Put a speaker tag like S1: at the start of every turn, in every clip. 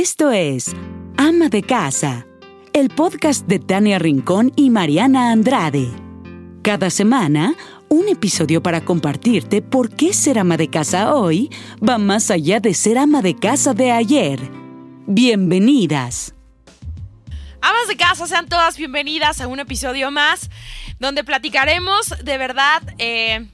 S1: Esto es Ama de Casa, el podcast de Tania Rincón y Mariana Andrade. Cada semana, un episodio para compartirte por qué ser ama de casa hoy va más allá de ser ama de casa de ayer. Bienvenidas.
S2: Amas de casa, sean todas bienvenidas a un episodio más donde platicaremos de verdad eh,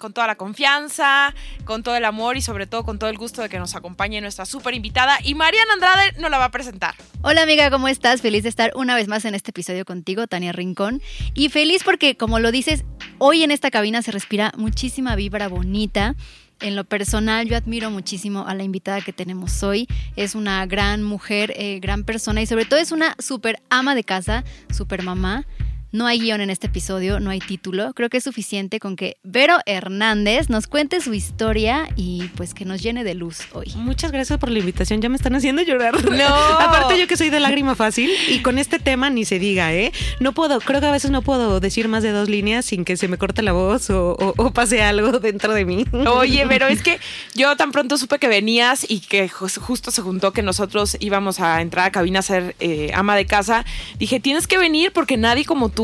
S2: con toda la confianza, con todo el amor y sobre todo con todo el gusto de que nos acompañe nuestra súper invitada y Mariana Andrade nos la va a presentar.
S3: Hola amiga, ¿cómo estás? Feliz de estar una vez más en este episodio contigo, Tania Rincón. Y feliz porque, como lo dices, hoy en esta cabina se respira muchísima vibra bonita. En lo personal, yo admiro muchísimo a la invitada que tenemos hoy. Es una gran mujer, eh, gran persona y sobre todo es una súper ama de casa, súper mamá. No hay guion en este episodio, no hay título. Creo que es suficiente con que Vero Hernández nos cuente su historia y pues que nos llene de luz hoy.
S4: Muchas gracias por la invitación, ya me están haciendo llorar.
S2: No.
S4: Aparte yo que soy de lágrima fácil y con este tema ni se diga, ¿eh? No puedo, creo que a veces no puedo decir más de dos líneas sin que se me corte la voz o, o- o pase algo dentro de mí.
S2: Oye, pero es que yo tan pronto supe que venías y que jus- justo se juntó que nosotros íbamos a entrar a cabina a ser eh, ama de casa, dije, tienes que venir porque nadie como tú,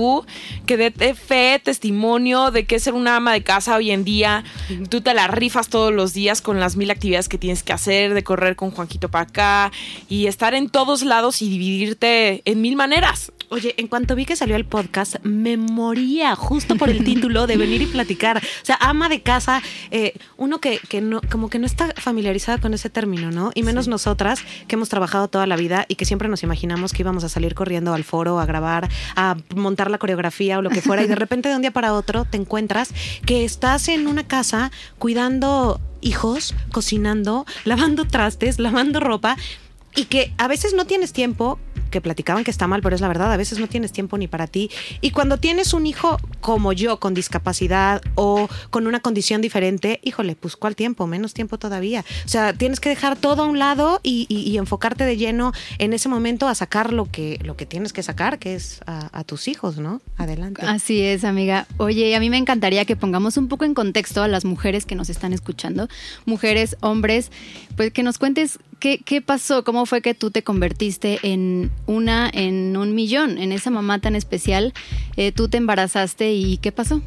S2: que dé fe, testimonio de que es ser una ama de casa hoy en día, tú te la rifas todos los días con las mil actividades que tienes que hacer, de correr con Juanquito para acá y estar en todos lados y dividirte en mil maneras.
S4: Oye, en cuanto vi que salió el podcast, me moría justo por el título de venir y platicar. O sea, ama de casa, eh, uno que, que no, como que no está familiarizada con ese término, ¿no? Y menos nosotras, que hemos trabajado toda la vida y que siempre nos imaginamos que íbamos a salir corriendo al foro, a grabar, a montar la coreografía o lo que fuera, y de repente de un día para otro te encuentras que estás en una casa cuidando hijos, cocinando, lavando trastes, lavando ropa y que a veces no tienes tiempo, que platicaban que está mal, pero es la verdad, a veces no tienes tiempo ni para ti. Y cuando tienes un hijo como yo, con discapacidad o con una condición diferente, híjole, pues ¿cuál tiempo? Menos tiempo todavía. O sea, tienes que dejar todo a un lado y, enfocarte de lleno en ese momento a sacar lo que, lo que tienes que sacar, que es a, a tus hijos, ¿no? Adelante.
S3: Así es, amiga. Oye, a mí me encantaría que pongamos un poco en contexto a las mujeres que nos están escuchando, mujeres, hombres, pues que nos cuentes qué, pasó, cómo fue que tú te convertiste en una, en un millón, en esa mamá tan especial. Eh, tú te embarazaste y qué pasó.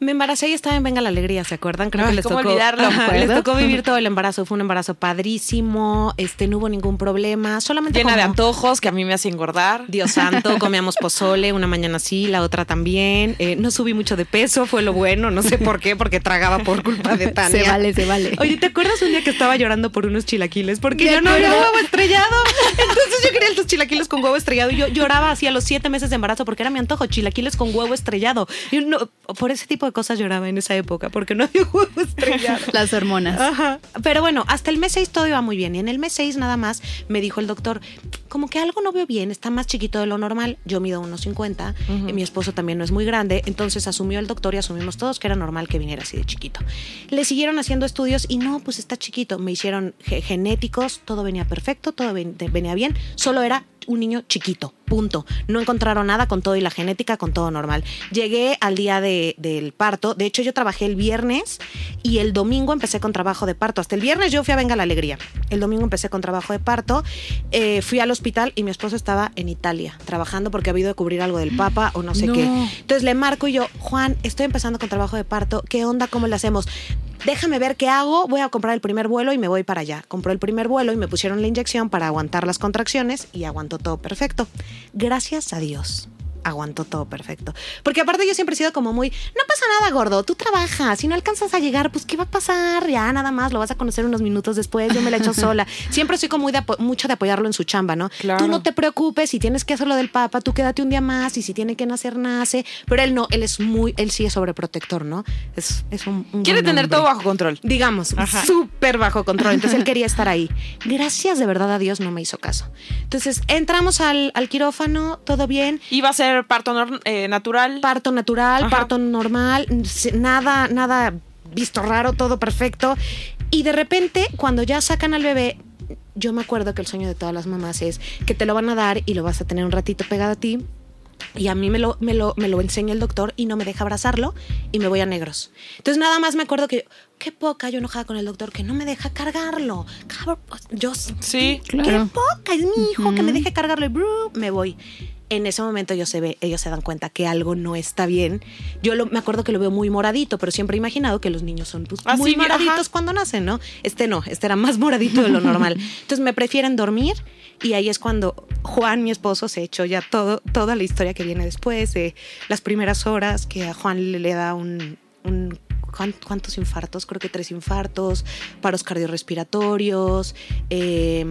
S4: Me embaracé y estaba en Venga la Alegría, ¿se acuerdan? Creo
S2: Ay,
S4: que les
S2: ¿cómo
S4: tocó,
S2: olvidarlo?
S4: Ajá, les tocó vivir todo el embarazo. Fue un embarazo padrísimo, este, no hubo ningún problema, solamente
S2: Llena de antojos que a mí me hace engordar.
S4: Dios santo, comíamos pozole, una mañana sí, la otra también. Eh, no subí mucho de peso, fue lo bueno, no sé por qué, porque tragaba por culpa de Tania.
S3: Se vale, se vale.
S4: Oye, ¿te acuerdas un día que estaba llorando por unos chilaquiles? Porque yo no había huevo estrellado. Entonces yo quería estos chilaquiles con huevo estrellado y yo lloraba así a los siete meses de embarazo porque era mi antojo, chilaquiles con huevo estrellado. Yo no, por ese tipo de cosas lloraba en esa época porque no había huevo estrellado.
S3: Las hormonas.
S4: Ajá. Pero bueno, hasta el mes 6 todo iba muy bien. Y en el mes 6 nada más me dijo el doctor, como que algo no veo bien, está más chiquito de lo normal. Yo mido unos 50, y mi esposo también no es muy grande. Entonces asumió el doctor y asumimos todos que era normal que viniera así de chiquito. Le siguieron haciendo estudios y no, pues está chiquito. Me hicieron ge- genéticos, todo venía perfecto, todo ven- venía bien. Solo era un niño chiquito, punto. No encontraron nada con todo y la genética, con todo normal. Llegué al día de- del parto. De hecho, yo trabajé el viernes y el domingo empecé con trabajo de parto. Hasta el viernes yo fui a Venga la Alegría. El domingo empecé con trabajo de parto. Eh, fui al hospital y mi esposo estaba en Italia trabajando porque ha habido de cubrir algo del Papa o no sé
S2: No.
S4: qué. Entonces le marco y yo, Juan, estoy empezando con trabajo de parto. ¿Qué onda? ¿Cómo le hacemos? Déjame ver qué hago. Voy a comprar el primer vuelo y me voy para allá. Compró el primer vuelo y me pusieron la inyección para aguantar las contracciones y aguantó todo perfecto. Gracias a Dios. Aguantó todo perfecto. Porque aparte yo siempre he sido como muy, no pasa nada, gordo, tú trabajas, si no alcanzas a llegar, pues ¿qué va a pasar? Ya nada más, lo vas a conocer unos minutos después, yo me la echo sola. Siempre soy como muy de mucho de apoyarlo en su chamba, ¿no?
S2: Claro.
S4: Tú no te preocupes, si tienes que hacer lo del papa, tú quédate un día más y si tiene que nacer, nace. Pero él no, él es muy, él sí es sobreprotector, ¿no? Es, es un, un
S2: Quiere tener
S4: hombre
S2: todo bajo control.
S4: digamos, súper bajo control. Entonces él quería estar ahí. Gracias de verdad a Dios no me hizo caso. Entonces entramos al, al quirófano, todo bien.
S2: Iba a ser parto eh, natural.
S4: Parto natural,
S2: Ajá.
S4: parto normal, nada, nada visto raro, todo perfecto. Y de repente, cuando ya sacan al bebé, yo me acuerdo que el sueño de todas las mamás es que te lo van a dar y lo vas a tener un ratito pegado a ti Y a mí me lo, me, lo, me lo enseña el doctor y no me deja abrazarlo y me voy a negros. Entonces nada más me acuerdo que, qué poca yo enojada con el doctor que no me deja cargarlo. Cabrón, yo,
S2: Sí,
S4: qué poca, es mi hijo que me deje cargarlo y bru, me voy. En ese momento ellos se, ve, ellos se dan cuenta que algo no está bien. Yo lo- me acuerdo que lo veo muy moradito, pero siempre he imaginado que los niños son pues,
S2: Ah,
S4: muy
S2: ajá.
S4: moraditos cuando nacen, ¿no? Este no, este era más moradito de lo normal. Entonces me prefieren dormir y ahí es cuando Juan, mi esposo, se echó ya todo, toda la historia que viene después, de las primeras horas que a Juan le, da un... un- ¿cuán- ¿Cuántos infartos? Creo que tres infartos, paros cardiorrespiratorios, eh,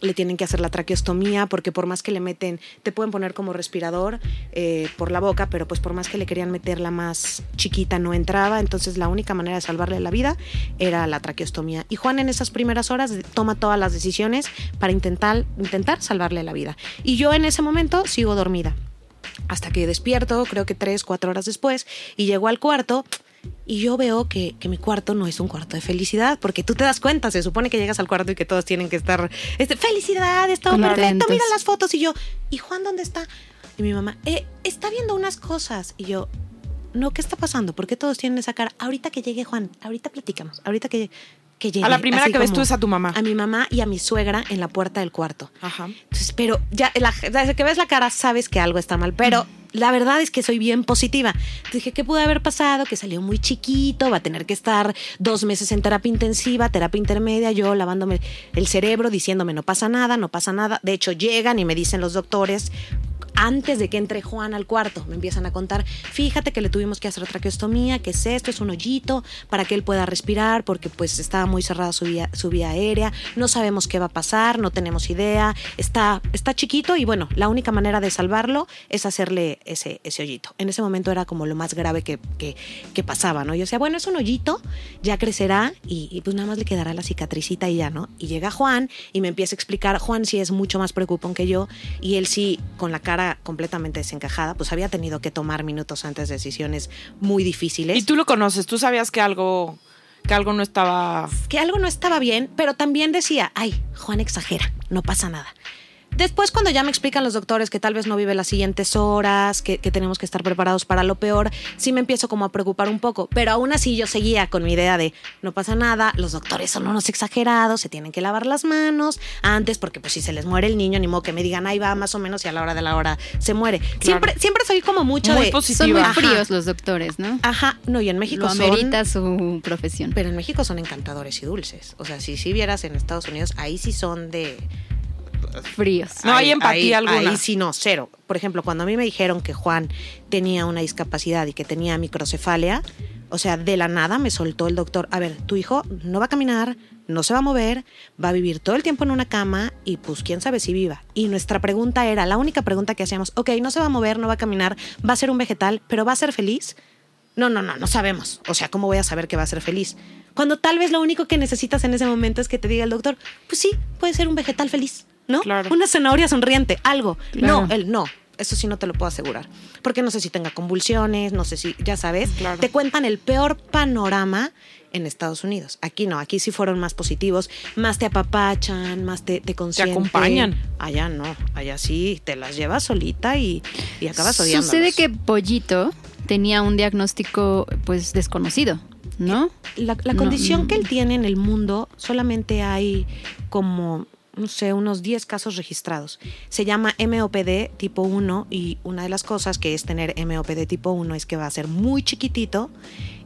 S4: le tienen que hacer la traqueostomía porque por más que le meten, te pueden poner como respirador eh, por la boca, pero pues por más que le querían meter la más chiquita no entraba, entonces la única manera de salvarle la vida era la traqueostomía. Y Juan en esas primeras horas toma todas las decisiones para intentar, intentar salvarle la vida. Y yo en ese momento sigo dormida. Hasta que despierto, creo que tres, cuatro horas después, y llego al cuarto y yo veo que, que mi cuarto no es un cuarto de felicidad, porque tú te das cuenta, se supone que llegas al cuarto y que todos tienen que estar, este, felicidad, está todo perfecto, mira las fotos, y yo, ¿y Juan dónde está? Y mi mamá, "Eh, está viendo unas cosas, y yo, no, ¿qué está pasando? ¿Por qué todos tienen esa cara? Ahorita que llegue Juan, ahorita platicamos, ahorita que, que llegue.
S2: A la primera que ves tú es a tu mamá.
S4: A mi mamá y a mi suegra en la puerta del cuarto.
S2: Ajá.
S4: Entonces, pero ya la- desde que ves la cara sabes que algo está mal, pero la verdad es que soy bien positiva. Dije, ¿qué pudo haber pasado? Que salió muy chiquito, va a tener que estar dos meses en terapia intensiva, terapia intermedia, yo lavándome el cerebro, diciéndome, no pasa nada, no pasa nada. De hecho, llegan y me dicen los doctores, antes de que entre Juan al cuarto, me empiezan a contar, fíjate que le tuvimos que hacer traqueostomía, que es esto, es un hoyito para que él pueda respirar, porque pues estaba muy cerrada su vía, su vía aérea, no sabemos qué va a pasar, no tenemos idea, está, está chiquito y bueno, la única manera de salvarlo es hacerle ese, ese hoyito. En ese momento era como lo más grave que, que, que pasaba, ¿no? Yo decía, bueno, es un hoyito, ya crecerá y, y pues nada más le quedará la cicatricita y ya, ¿no? Y llega Juan y me empieza a explicar, Juan sí es mucho más preocupón que yo y él sí, con la cara completamente desencajada, pues había tenido que tomar minutos antes decisiones muy difíciles.
S2: Y tú lo conoces, tú sabías que algo, que algo no estaba.
S4: que algo no estaba bien, pero también decía, ay, Juan exagera, no pasa nada. Después, cuando ya me explican los doctores que tal vez no vive las siguientes horas, que, que tenemos que estar preparados para lo peor, sí me empiezo como a preocupar un poco. Pero aún así yo seguía con mi idea de no pasa nada, los doctores son unos exagerados, se tienen que lavar las manos antes, porque pues si se les muere el niño, ni modo que me digan, ahí va más o menos y a la hora de la hora se muere. Siempre, siempre soy como mucho
S2: Muy
S4: de...
S2: positiva.
S3: Son muy
S4: Ajá.
S3: fríos los doctores, ¿no?
S4: Ajá, no, y en México
S3: Lo
S4: son...
S3: amerita su profesión.
S4: Pero en México son encantadores y dulces. O sea, si si vieras en Estados Unidos, ahí sí son de...
S3: Fríos.
S2: No hay empatía
S4: ahí,
S2: alguna.
S4: Ahí sí no, cero. Por ejemplo, cuando a mí me dijeron que Juan tenía una discapacidad y que tenía microcefalia, o sea, de la nada me soltó el doctor, a ver, tu hijo no va a caminar, no se va a mover, va a vivir todo el tiempo en una cama y pues quién sabe si viva. Y nuestra pregunta era, la única pregunta que hacíamos, ok, no se va a mover, no va a caminar, va a ser un vegetal, pero va a ser feliz. No, no, no, no sabemos. O sea, ¿cómo voy a saber que va a ser feliz? Cuando tal vez lo único que necesitas en ese momento es que te diga el doctor, pues sí, puede ser un vegetal feliz, ¿no?
S2: Claro.
S4: Una zanahoria sonriente, algo.
S3: Claro.
S4: No, él no. Eso sí no te lo puedo asegurar. Porque no sé si tenga convulsiones, no sé si, ya sabes,
S2: Claro.
S4: te cuentan el peor panorama en Estados Unidos. Aquí no, aquí sí fueron más positivos, más te apapachan, más te, te consienten.
S2: acompañan.
S4: Allá no, allá sí, te las llevas solita y, y acabas odiando.
S3: Sucede que Pollito tenía un diagnóstico pues desconocido, ¿no?
S4: La, la
S3: No,
S4: condición
S3: no.
S4: que él tiene en el mundo solamente hay como, no sé, unos 10 casos registrados. Se llama MOPD tipo 1 y una de las cosas que es tener MOPD tipo 1 es que va a ser muy chiquitito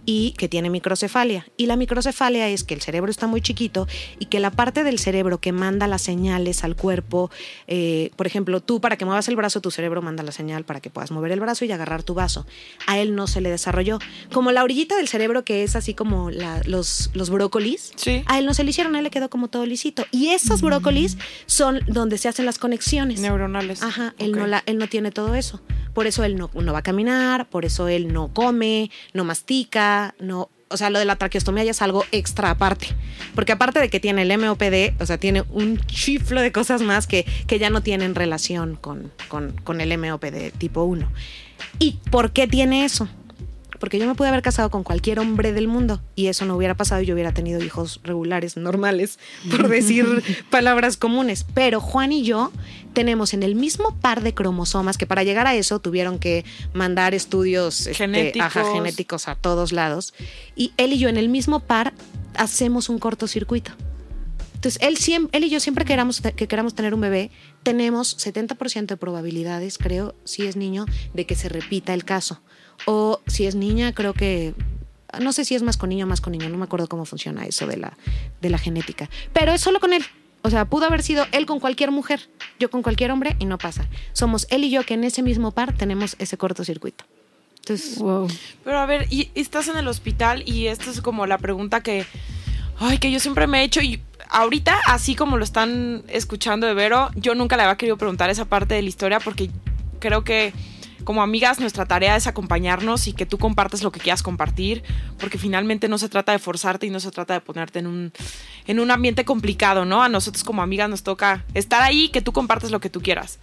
S4: y que tiene microcefalia. Y la microcefalia es que el cerebro está muy chiquito y que la parte del cerebro que manda las señales al cuerpo, eh, por ejemplo, tú para que muevas el brazo, tu cerebro manda la señal para que puedas mover el brazo y agarrar tu vaso. A él no se le desarrolló. Como la orillita del cerebro que es así como la- los, los brócolis,
S2: Sí.
S4: a él no se le hicieron, a él le quedó como todo lisito. Y esos brócolis son donde se hacen las conexiones.
S2: Neuronales.
S4: Ajá, él,
S2: Ok.
S4: no la, él no tiene todo eso. Por eso él no, no va a caminar, por eso él no come, no mastica, no... O sea, lo de la traqueostomía ya es algo extra aparte. Porque aparte de que tiene el MOPD, o sea, tiene un chiflo de cosas más que, que ya no tienen relación con, con, con el MOPD tipo 1. ¿Y por qué tiene eso? Porque yo me pude haber casado con cualquier hombre del mundo y eso no hubiera pasado y yo hubiera tenido hijos regulares, normales, por decir palabras comunes. Pero Juan y yo tenemos en el mismo par de cromosomas que para llegar a eso tuvieron que mandar estudios este,
S2: Genéticos.
S4: ajá, genéticos a todos lados. Y él y yo en el mismo par hacemos un cortocircuito. Entonces, él, y yo siempre que queramos, que queramos tener un bebé, tenemos 70% de probabilidades, creo, si es niño, de que se repita el caso. O si es niña, creo que... No sé si es más con niño o más con niño, no me acuerdo cómo funciona eso de la, de la genética. Pero es solo con él. O sea, pudo haber sido él con cualquier mujer, yo con cualquier hombre y no pasa. Somos él y yo que en ese mismo par tenemos ese cortocircuito. Entonces,
S3: Wow.
S2: Pero a ver, y estás en el hospital y esta es como la pregunta que, ay, que yo siempre me he hecho y ahorita, así como lo están escuchando de Vero, yo nunca le había querido preguntar esa parte de la historia porque creo que como amigas nuestra tarea es acompañarnos y que tú compartas lo que quieras compartir, porque finalmente no se trata de forzarte y no se trata de ponerte en un, en un ambiente complicado, ¿no? A nosotros como amigas nos toca estar ahí y que tú compartas lo que tú quieras.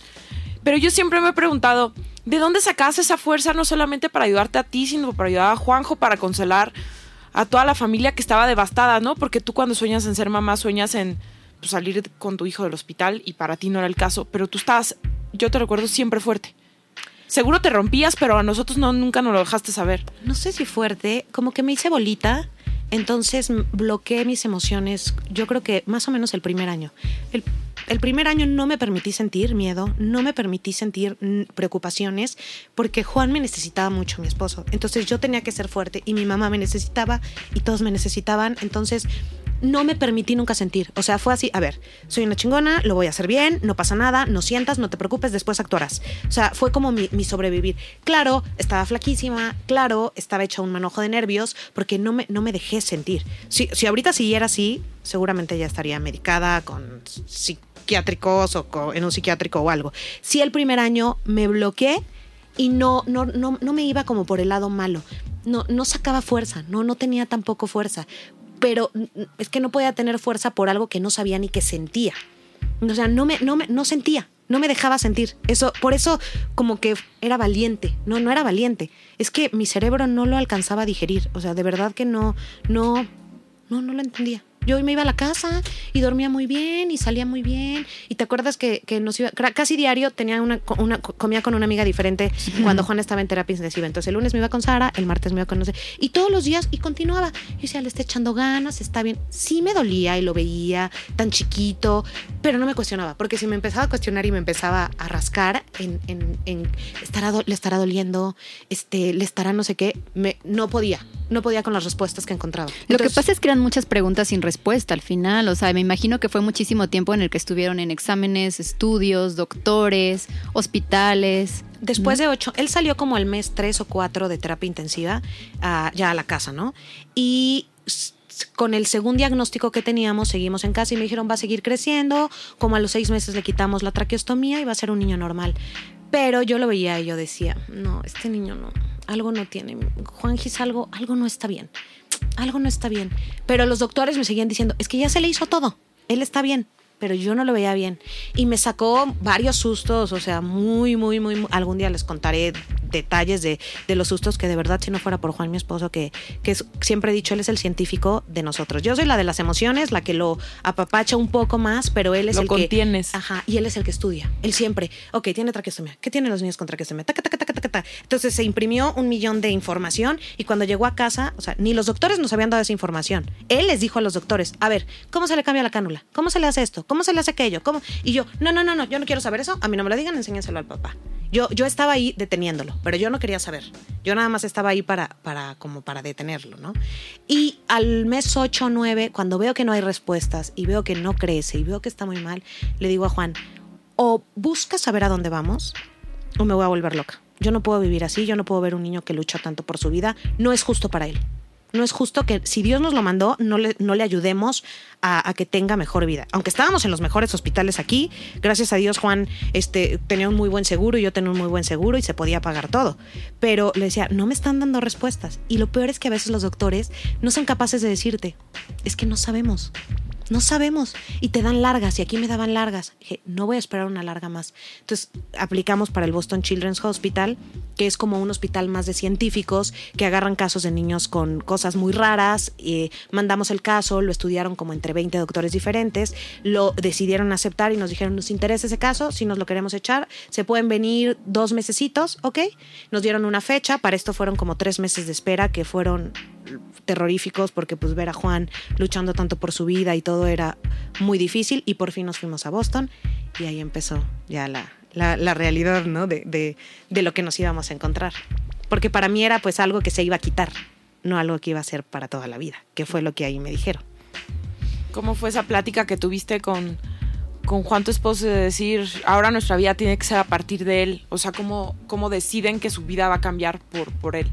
S2: Pero yo siempre me he preguntado, ¿de dónde sacas esa fuerza no solamente para ayudarte a ti, sino para ayudar a Juanjo, para consolar a toda la familia que estaba devastada, ¿no? Porque tú cuando sueñas en ser mamá, sueñas en pues, salir con tu hijo del hospital y para ti no era el caso, pero tú estabas, yo te recuerdo, siempre fuerte. Seguro te rompías, pero a nosotros no, nunca nos lo dejaste saber.
S4: no sé si fuerte, como que me hice bolita, entonces bloqueé mis emociones, yo creo que más o menos el primer año. El, el primer año no me permití sentir miedo, no me permití sentir mm, preocupaciones, porque Juan me necesitaba mucho, mi esposo. Entonces yo tenía que ser fuerte y mi mamá me necesitaba y todos me necesitaban, entonces no me permití nunca sentir. O sea, fue así, a ver, soy una chingona, lo voy a hacer bien, no pasa nada, no sientas, no te preocupes, después actuarás. O sea, fue como mi, sobrevivir. Claro, estaba flaquísima, claro, estaba hecha un manojo de nervios, porque no me, no me dejé sentir. Si, si ahorita siguiera así, seguramente ya estaría medicada con psiquiátricos o en un psiquiátrico o algo. Si el primer año me bloqueé y no, no, no, no me iba como por el lado malo. No, no sacaba fuerza, no, no tenía tampoco fuerza. Pero es que no podía tener fuerza por algo que no sabía ni que sentía. O sea, no me, no me, no sentía, no me dejaba sentir. Eso, por eso como que era valiente. No, no era valiente. Es que mi cerebro no lo alcanzaba a digerir. O sea, de verdad que no, no, no, no lo entendía. Yo me iba a la casa y dormía muy bien y salía muy bien. Y te acuerdas que, que nos iba, casi diario tenía una, una, comía con una amiga diferente cuando Juan estaba en terapia intensiva. Entonces el lunes me iba con Sara, el martes me iba con no sé. Y todos los días y continuaba. Y decía, le está echando ganas, está bien. Sí me dolía y lo veía tan chiquito, pero no me cuestionaba. Porque si me empezaba a cuestionar y me empezaba a rascar en, en, en estará le estará doliendo, este, le estará no sé qué, me, no podía. No podía con las respuestas que encontraba.
S3: Lo que pasa es que eran muchas preguntas sin respuesta al final. O sea, me imagino que fue muchísimo tiempo en el que estuvieron en exámenes, estudios, doctores, hospitales.
S4: Después de ocho, él salió como el mes tres o cuatro de terapia intensiva ah, ya a la casa, ¿no? Y con el segundo diagnóstico que teníamos, seguimos en casa y me dijeron va a seguir creciendo, como a los seis meses le quitamos la traqueostomía y va a ser un niño normal. Pero yo lo veía y yo decía, no, este niño no, algo no tiene. Juanjis, algo, algo no está bien, algo no está bien. Pero los doctores me seguían diciendo, es que ya se le hizo todo, él está bien pero yo no lo veía bien. Y me sacó varios sustos, o sea, muy, muy, muy, algún día les contaré detalles de, de los sustos que de verdad, si no fuera por Juan, mi esposo, que, que es- siempre he dicho, él es el científico de nosotros. Yo soy la de las emociones, la que lo apapacha un poco más, pero él es
S2: Lo
S4: el
S2: contienes.
S4: que... Ajá, y él es el que estudia. Él siempre, ok, tiene traqueostomía. ¿Qué tienen los niños con traqueostomía? Taca, taca, taca, taca, taca. Entonces se imprimió un millón de información y cuando llegó a casa, o sea, ni los doctores nos habían dado esa información. Él les dijo a los doctores, a ver, ¿cómo se le cambia la cánula? ¿Cómo se le hace esto? ¿Cómo se le hace aquello? ¿Cómo? Y yo, no, no, no, no, yo no quiero saber eso. A mí no me lo digan, enséñenselo al papá. Yo, yo estaba ahí deteniéndolo, pero yo no quería saber. Yo nada más estaba ahí para, para, como para detenerlo, ¿no? Y al mes 8 o 9, cuando veo que no hay respuestas y veo que no crece y veo que está muy mal, le digo a Juan, o busca saber a dónde vamos o me voy a volver loca. Yo no puedo vivir así, yo no puedo ver un niño que lucha tanto por su vida. No es justo para él. No es justo que si Dios nos lo mandó, no le, no le ayudemos a, a que tenga mejor vida. Aunque estábamos en los mejores hospitales aquí, gracias a Dios Juan este, tenía un muy buen seguro y yo tenía un muy buen seguro y se podía pagar todo. Pero le decía, no me están dando respuestas. Y lo peor es que a veces los doctores no son capaces de decirte, es que no sabemos. No sabemos. Y te dan largas, y aquí me daban largas. Dije, no voy a esperar una larga más. Entonces aplicamos para el Boston Children's Hospital, que es como un hospital más de científicos que agarran casos de niños con cosas muy raras. Y mandamos el caso, lo estudiaron como entre 20 doctores diferentes, lo decidieron aceptar y nos dijeron, nos interesa ese caso, si nos lo queremos echar, se pueden venir dos mesecitos, ¿ok? Nos dieron una fecha, para esto fueron como tres meses de espera que fueron terroríficos porque pues ver a Juan luchando tanto por su vida y todo era muy difícil y por fin nos fuimos a Boston y ahí empezó ya la, la, realidad, ¿no? De, de, de lo que nos íbamos a encontrar. Porque para mí era pues algo que se iba a quitar, no algo que iba a ser para toda la vida, que fue lo que ahí me dijeron.
S2: ¿Cómo fue esa plática que tuviste con, con Juan, tu esposo, de decir, ahora nuestra vida tiene que ser a partir de él? O sea, ¿cómo, cómo deciden que su vida va a cambiar por, por él?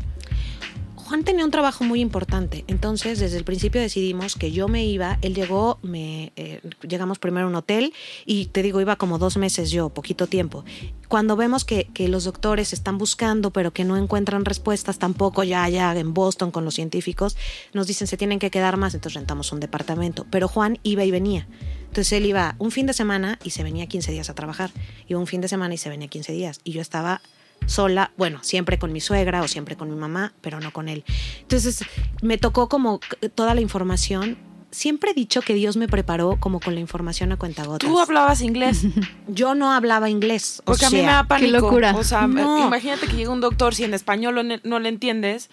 S4: Juan tenía un trabajo muy importante, entonces desde el principio decidimos que yo me iba, él llegó, me, eh, llegamos primero a un hotel y te digo, iba como dos meses yo, poquito tiempo. Cuando vemos que, que los doctores están buscando pero que no encuentran respuestas tampoco ya allá en Boston con los científicos, nos dicen se tienen que quedar más, entonces rentamos un departamento. Pero Juan iba y venía. Entonces él iba un fin de semana y se venía 15 días a trabajar. Iba un fin de semana y se venía 15 días. Y yo estaba sola, bueno, siempre con mi suegra o siempre con mi mamá, pero no con él. Entonces me tocó como toda la información. Siempre he dicho que Dios me preparó como con la información a cuentagotas.
S2: Tú hablabas inglés.
S4: Yo no hablaba inglés. O
S2: Porque a mí me
S4: sea,
S2: da pánico.
S3: locura.
S2: O sea,
S4: No.
S2: imagínate que llega un doctor, si en español no le entiendes,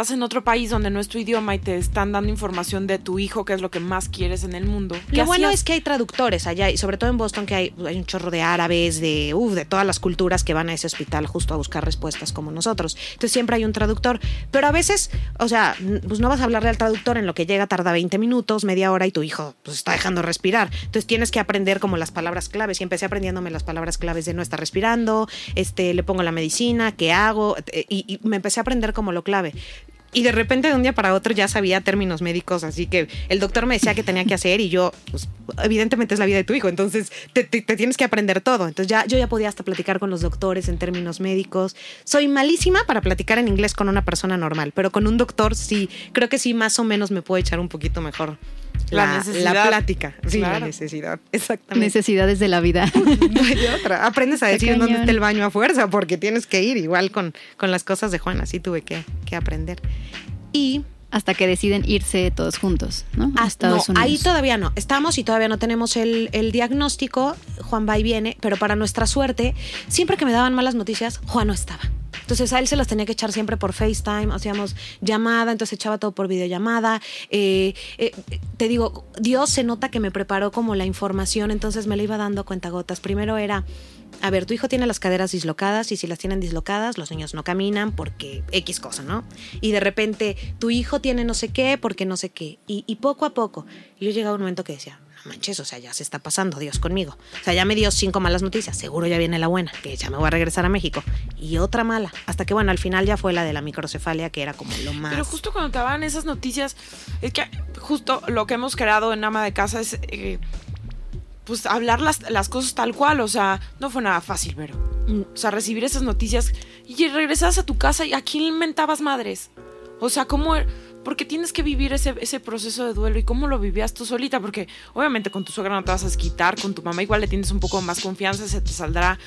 S2: estás en otro país donde no es tu idioma y te están dando información de tu hijo, que es lo que más quieres en el mundo. ¿Qué
S4: Lo bueno
S2: hacías?
S4: es que hay traductores allá, y sobre todo en Boston, que hay, hay un chorro de árabes, de, uf, de todas las culturas que van a ese hospital justo a buscar respuestas como nosotros. Entonces siempre hay un traductor. Pero a veces, o sea, pues no vas a hablarle al traductor en lo que llega, tarda 20 minutos, media hora, y tu hijo pues está dejando respirar. Entonces tienes que aprender como las palabras claves. Y empecé aprendiéndome las palabras claves de no estar respirando, este, le pongo la medicina, qué hago, eh, y, y me empecé a aprender como lo clave. Y de repente de un día para otro ya sabía términos médicos, así que el doctor me decía que tenía que hacer y yo, pues evidentemente es la vida de tu hijo, entonces te, te- tienes que aprender todo. Entonces ya yo ya podía hasta platicar con los doctores en términos médicos. Soy malísima para platicar en inglés con una persona normal, pero con un doctor sí, creo que sí más o menos me puedo echar un poquito mejor
S2: La
S4: la,
S2: necesidad.
S4: la plática. Sí, la necesidad, exactamente.
S3: Necesidades de la vida.
S4: No hay otra. Aprendes a decir en dónde está el baño a fuerza, porque tienes que ir igual con, con las cosas de Juan, así tuve que, que aprender. Y
S3: Hasta que deciden irse todos juntos, ¿no? A
S4: Ah,
S3: Estados
S4: no,
S3: Unidos.
S4: ahí todavía no. Estamos y todavía no tenemos el, el diagnóstico. Juan va y viene, pero para nuestra suerte, siempre que me daban malas noticias, Juan no estaba. Entonces a él se las tenía que echar siempre por FaceTime, hacíamos llamada, entonces echaba todo por videollamada. Eh, eh, te digo, Dios se nota que me preparó como la información, entonces me la iba dando cuentagotas. Primero era, a ver, tu hijo tiene las caderas dislocadas y si las tienen dislocadas, los niños no caminan porque X cosa, ¿no? Y de repente, tu hijo tiene no sé qué porque no sé qué. Y, poco a poco, yo llegaba a un momento que decía, manches, o sea, ya se está pasando Dios conmigo. O sea, ya me dio cinco malas noticias, seguro ya viene la buena, que ya me voy a regresar a México. Y otra mala, hasta que bueno, al final ya fue la de la microcefalia, que era como lo más...
S2: Pero justo cuando te daban esas noticias, es que justo lo que hemos creado en Ama de Casa es eh, pues hablar las, las cosas tal cual. O sea, no fue nada fácil, pero.
S4: Mm,
S2: O sea, recibir esas noticias y regresabas a tu casa y a quién mentabas madres. O sea, ¿cómo? Porque tienes que vivir ese, ese proceso de duelo y cómo lo vivías tú solita, porque obviamente con tu suegra no te vas a desquitar, con tu mamá igual le tienes un poco más confianza, se te saldrá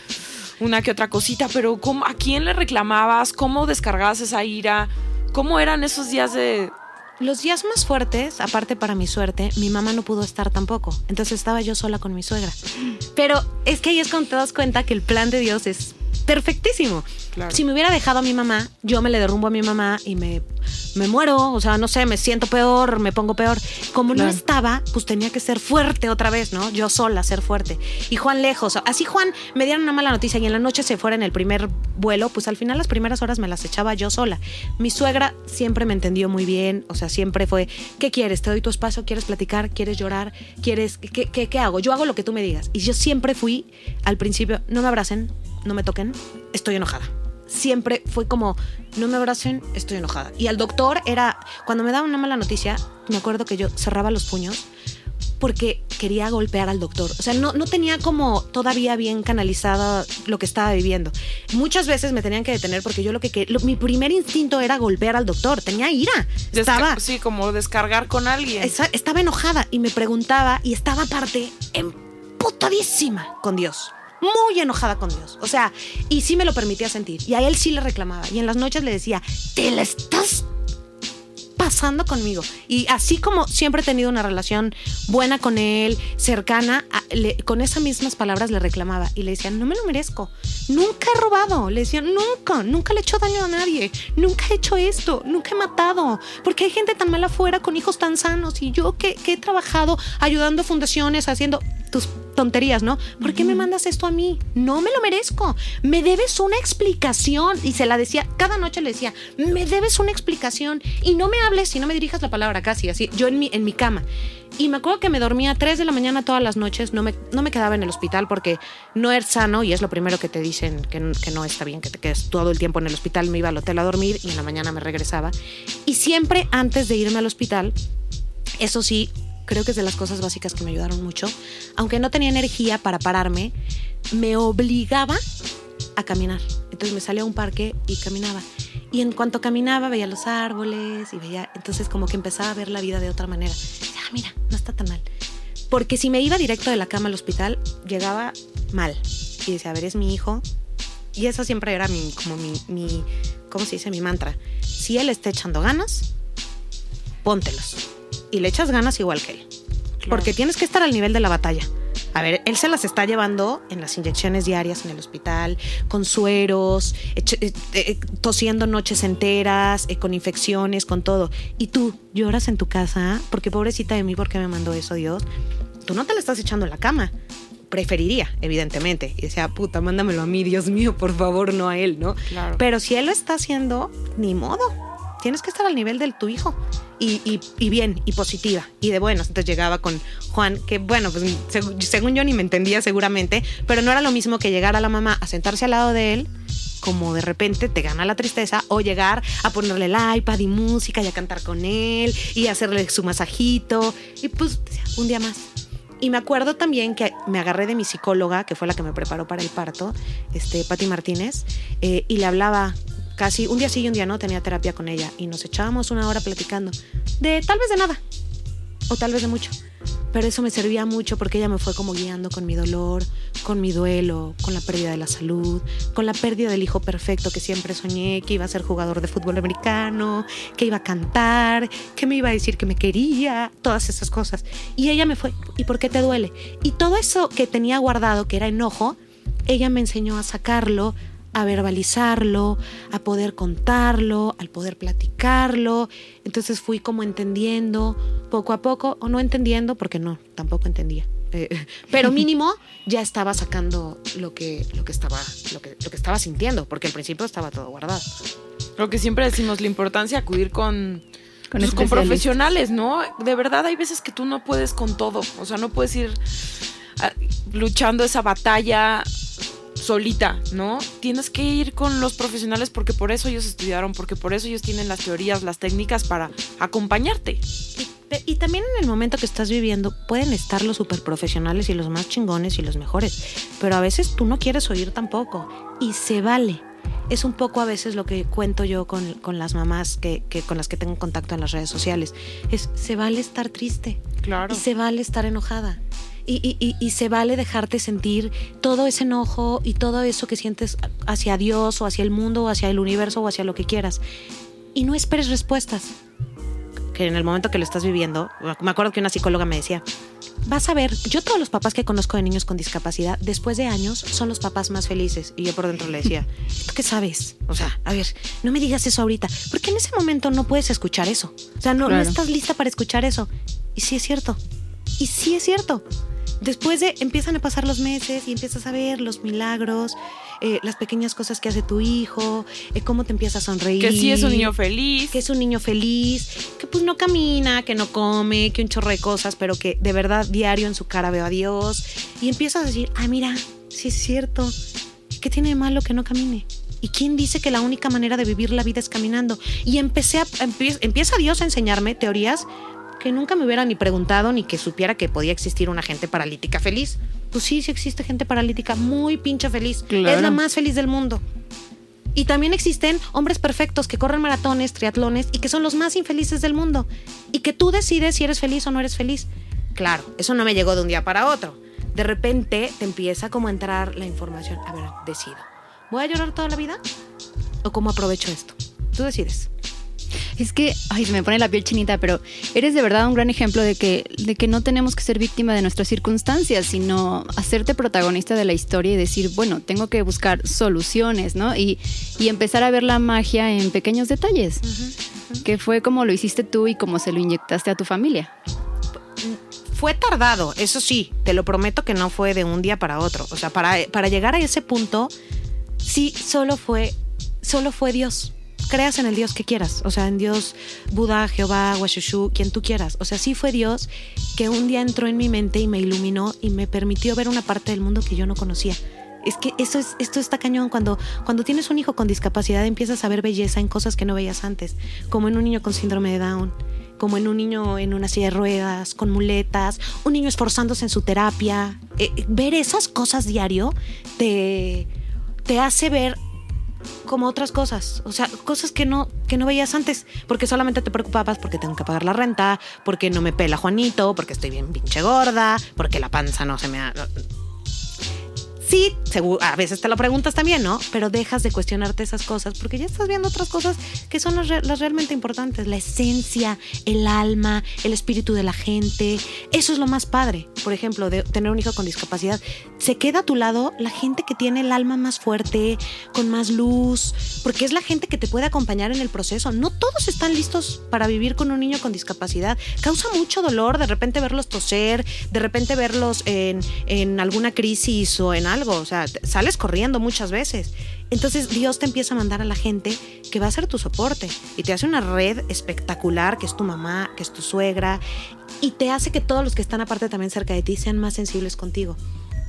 S2: una que otra cosita, pero ¿cómo, ¿a quién le reclamabas? ¿Cómo descargabas esa ira? ¿Cómo eran esos días de,
S4: Los días más fuertes, aparte para mi suerte, mi mamá no pudo estar tampoco. Entonces estaba yo sola con mi suegra. Pero es que ahí es cuando te das cuenta que el plan de Dios es perfectísimo.
S2: Claro.
S4: Si me hubiera dejado a mi mamá, yo me le derrumbo a mi mamá y me, me muero, o sea, no sé, me siento peor, me pongo peor. Como no
S3: Claro.
S4: estaba, pues tenía que ser fuerte otra vez, ¿no? Yo sola, ser fuerte. Y Juan lejos. Así Juan me dieron una mala noticia y en la noche se fuera en el primer vuelo, pues al final las primeras horas me las echaba yo sola. Mi suegra siempre me entendió muy bien, o sea, siempre fue, ¿qué quieres? ¿Te doy tu espacio? ¿Quieres platicar? ¿Quieres llorar? ¿Quieres? ¿Qué, qué, qué hago? Yo hago lo que tú me digas. Y yo siempre fui, al principio, no me abracen, no me toquen, estoy enojada. Siempre fue como, no me abracen, estoy enojada. Y al doctor era, cuando me daba una mala noticia, me acuerdo que yo cerraba los puños porque quería golpear al doctor. O sea, no, no tenía como todavía bien canalizada lo que estaba viviendo. Muchas veces me tenían que detener porque yo lo que quería, mi primer instinto era golpear al doctor. Tenía ira.
S2: Desca-
S4: Estaba,
S2: Sí, como descargar con alguien.
S4: esa- estaba enojada y me preguntaba y estaba aparte emputadísima con Dios. Muy enojada con Dios. O sea, y sí me lo permitía sentir. Y a él sí le reclamaba. Y en las noches le decía, te la estás pasando conmigo. Y así como siempre he tenido una relación buena con él, cercana, a- con esas mismas palabras le reclamaba. Y le decía, no me lo merezco. Nunca he robado. Le decía, nunca, nunca le he hecho daño a nadie. Nunca he hecho esto. Nunca he matado. Porque hay gente tan mala afuera con hijos tan sanos. Y yo que, he trabajado ayudando fundaciones, haciendo tus tonterías, ¿no? ¿Por qué me mandas esto a mí? No me lo merezco. Me debes una explicación. Y se la decía, cada noche le decía, me debes una explicación. Y no me hables y no me dirijas la palabra casi, así, yo en mi, en mi cama. Y me acuerdo que me dormía a 3 de la mañana todas las noches, no me, no me quedaba en el hospital porque no es sano y es lo primero que te dicen que, que no está bien, que te quedes todo el tiempo en el hospital. Me iba al hotel a dormir y en la mañana me regresaba. Y siempre antes de irme al hospital, eso sí, creo que es de las cosas básicas que me ayudaron mucho. Aunque no tenía energía para pararme, me obligaba a caminar. Entonces me salía a un parque y caminaba. Y en cuanto caminaba veía los árboles y veía, entonces como que empezaba a ver la vida de otra manera. Ah, mira, no está tan mal. Porque si me iba directo de la cama al hospital, llegaba mal. Y decía, a ver, es mi hijo. Y eso siempre era mi, como mi, mi, ¿cómo se dice? Mi mantra. Si él está echando ganas, póntelos. Y le echas ganas igual que él. Porque tienes que estar al nivel de la batalla. A ver, él se las está llevando en las inyecciones diarias en el hospital, con sueros, eche- eh, eh, tosiendo noches enteras, eh, con infecciones, con todo. Y tú lloras en tu casa, porque pobrecita de mí, ¿por qué me mandó eso Dios? Tú no te la estás echando en la cama. Preferiría, evidentemente. Y decía, puta, mándamelo a mí, Dios mío, por favor, no a él, ¿no?
S2: Claro.
S4: Pero si él lo está haciendo, ni modo. Tienes que estar al nivel de tu hijo. Y, y- bien, y positiva, y de buenos. Entonces llegaba con Juan, que bueno, pues seg- según yo ni me entendía seguramente, pero no era lo mismo que llegar a la mamá a sentarse al lado de él, como de repente te gana la tristeza, o llegar a ponerle el iPad y música y a cantar con él, y hacerle su masajito, y pues un día más. Y me acuerdo también que me agarré de mi psicóloga, que fue la que me preparó para el parto, este, Patti Martínez, eh, y le hablaba casi un día sí y un día no, tenía terapia con ella, y nos echábamos una hora platicando de tal vez de nada, o tal vez de mucho. Pero eso me servía mucho porque ella me fue como guiando con mi dolor, con mi duelo, con la pérdida de la salud, con la pérdida del hijo perfecto que siempre soñé, que iba a ser jugador de fútbol americano, que iba a cantar, que me iba a decir que me quería, todas esas cosas. Y ella me fue, ¿y por qué te duele? Y todo eso que tenía guardado, que era enojo, ella me enseñó a sacarlo, a verbalizarlo, a poder contarlo, al poder platicarlo. Entonces fui como entendiendo poco a poco, o no entendiendo, porque no, tampoco entendía. Eh, pero mínimo ya estaba sacando lo que, lo que estaba, lo que, lo que estaba sintiendo, porque al principio estaba todo guardado.
S2: Lo que siempre decimos, la importancia de acudir con,
S3: Con
S2: pues, con profesionales, ¿no? De verdad hay veces que tú no puedes con todo, o sea, no puedes ir ah, luchando esa batalla solita, ¿no? Tienes que ir con los profesionales porque por eso ellos estudiaron, porque por eso ellos tienen las teorías, las técnicas para acompañarte.
S4: Y, también en el momento que estás viviendo pueden estar los super profesionales y los más chingones y los mejores, pero a veces tú no quieres oír tampoco y se vale. Es un poco a veces lo que cuento yo con, con las mamás que, que- con las que tengo contacto en las redes sociales. Es, se vale estar triste
S2: Claro.
S4: y se vale estar enojada. Y, y- y- y se vale dejarte sentir todo ese enojo y todo eso que sientes hacia Dios o hacia el mundo o hacia el universo o hacia lo que quieras. Y no esperes respuestas. Que en el momento que lo estás viviendo, me acuerdo que una psicóloga me decía, vas a ver, yo todos los papás que conozco de niños con discapacidad, después de años, son los papás más felices. Y yo por dentro le decía, ¿tú qué sabes? O sea, a ver, no me digas eso ahorita, porque en ese momento no puedes escuchar eso. O sea, no, estás lista para escuchar eso. Y sí es cierto. Y sí es cierto. Después de empiezan a pasar los meses y empiezas a ver los milagros, eh, las pequeñas cosas que hace tu hijo, eh, cómo te empieza a sonreír.
S2: Que sí es un niño feliz.
S4: Que es un niño feliz, que pues no camina, que no come, que un chorro de cosas, pero que de verdad diario en su cara veo a Dios. Y empiezas a decir, ah, mira, sí es cierto. ¿Qué tiene de malo que no camine? ¿Y quién dice que la única manera de vivir la vida es caminando? Y empecé a, empie- empieza Dios a enseñarme teorías que nunca me hubiera ni preguntado ni que supiera que podía existir una gente paralítica feliz. Pues sí, sí existe gente paralítica muy pinche feliz.
S2: Claro.
S4: Es la más feliz del mundo. Y también existen hombres perfectos que corren maratones, triatlones y que son los más infelices del mundo. Y que tú decides si eres feliz o no eres feliz. Claro, eso no me llegó de un día para otro. De repente te empieza como a entrar la información. A ver, decido. ¿Voy a llorar toda la vida? ¿O cómo aprovecho esto? Tú decides.
S3: Es que, ay, se me pone la piel chinita, pero eres de verdad un gran ejemplo de que, de que no tenemos que ser víctima de nuestras circunstancias, sino hacerte protagonista de la historia y decir, bueno, tengo que buscar soluciones, ¿no? Y, y empezar a ver la magia en pequeños detalles, que fue como lo hiciste tú y como se lo inyectaste a tu familia.
S4: Fue tardado, eso sí, te lo prometo que no fue de un día para otro. O sea, para, para llegar a ese punto, sí, solo fue, solo fue Dios. Creas en el Dios que quieras, o sea, en Dios, Buda, Jehová, Washushu, quien tú quieras. O sea, sí fue Dios que un día entró en mi mente y me iluminó y me permitió ver una parte del mundo que yo no conocía. Es que eso es, esto está cañón. Cuando, cuando tienes un hijo con discapacidad, empiezas a ver belleza en cosas que no veías antes, como en un niño con síndrome de Down, como en un niño en una silla de ruedas, con muletas, un niño esforzándose en su terapia. Eh, ver esas cosas diario te, te hace ver como otras cosas, o sea, cosas que no, que no veías antes, porque solamente te preocupabas porque tengo que pagar la renta, porque no me pela Juanito, porque estoy bien pinche gorda, porque la panza no se me ha... Sí, a veces te lo preguntas también, ¿no? Pero dejas de cuestionarte esas cosas porque ya estás viendo otras cosas que son las, las realmente importantes. La esencia, el alma, el espíritu de la gente. Eso es lo más padre. Por ejemplo, de tener un hijo con discapacidad. Se queda a tu lado la gente que tiene el alma más fuerte, con más luz, porque es la gente que te puede acompañar en el proceso. No todos están listos para vivir con un niño con discapacidad. Causa mucho dolor de repente verlos toser, de repente verlos en, en alguna crisis o en algo. O sea, sales corriendo muchas veces. Entonces Dios te empieza a mandar a la gente que va a ser tu soporte y te hace una red espectacular que es tu mamá, que es tu suegra y te hace que todos los que están aparte también cerca de ti sean más sensibles contigo.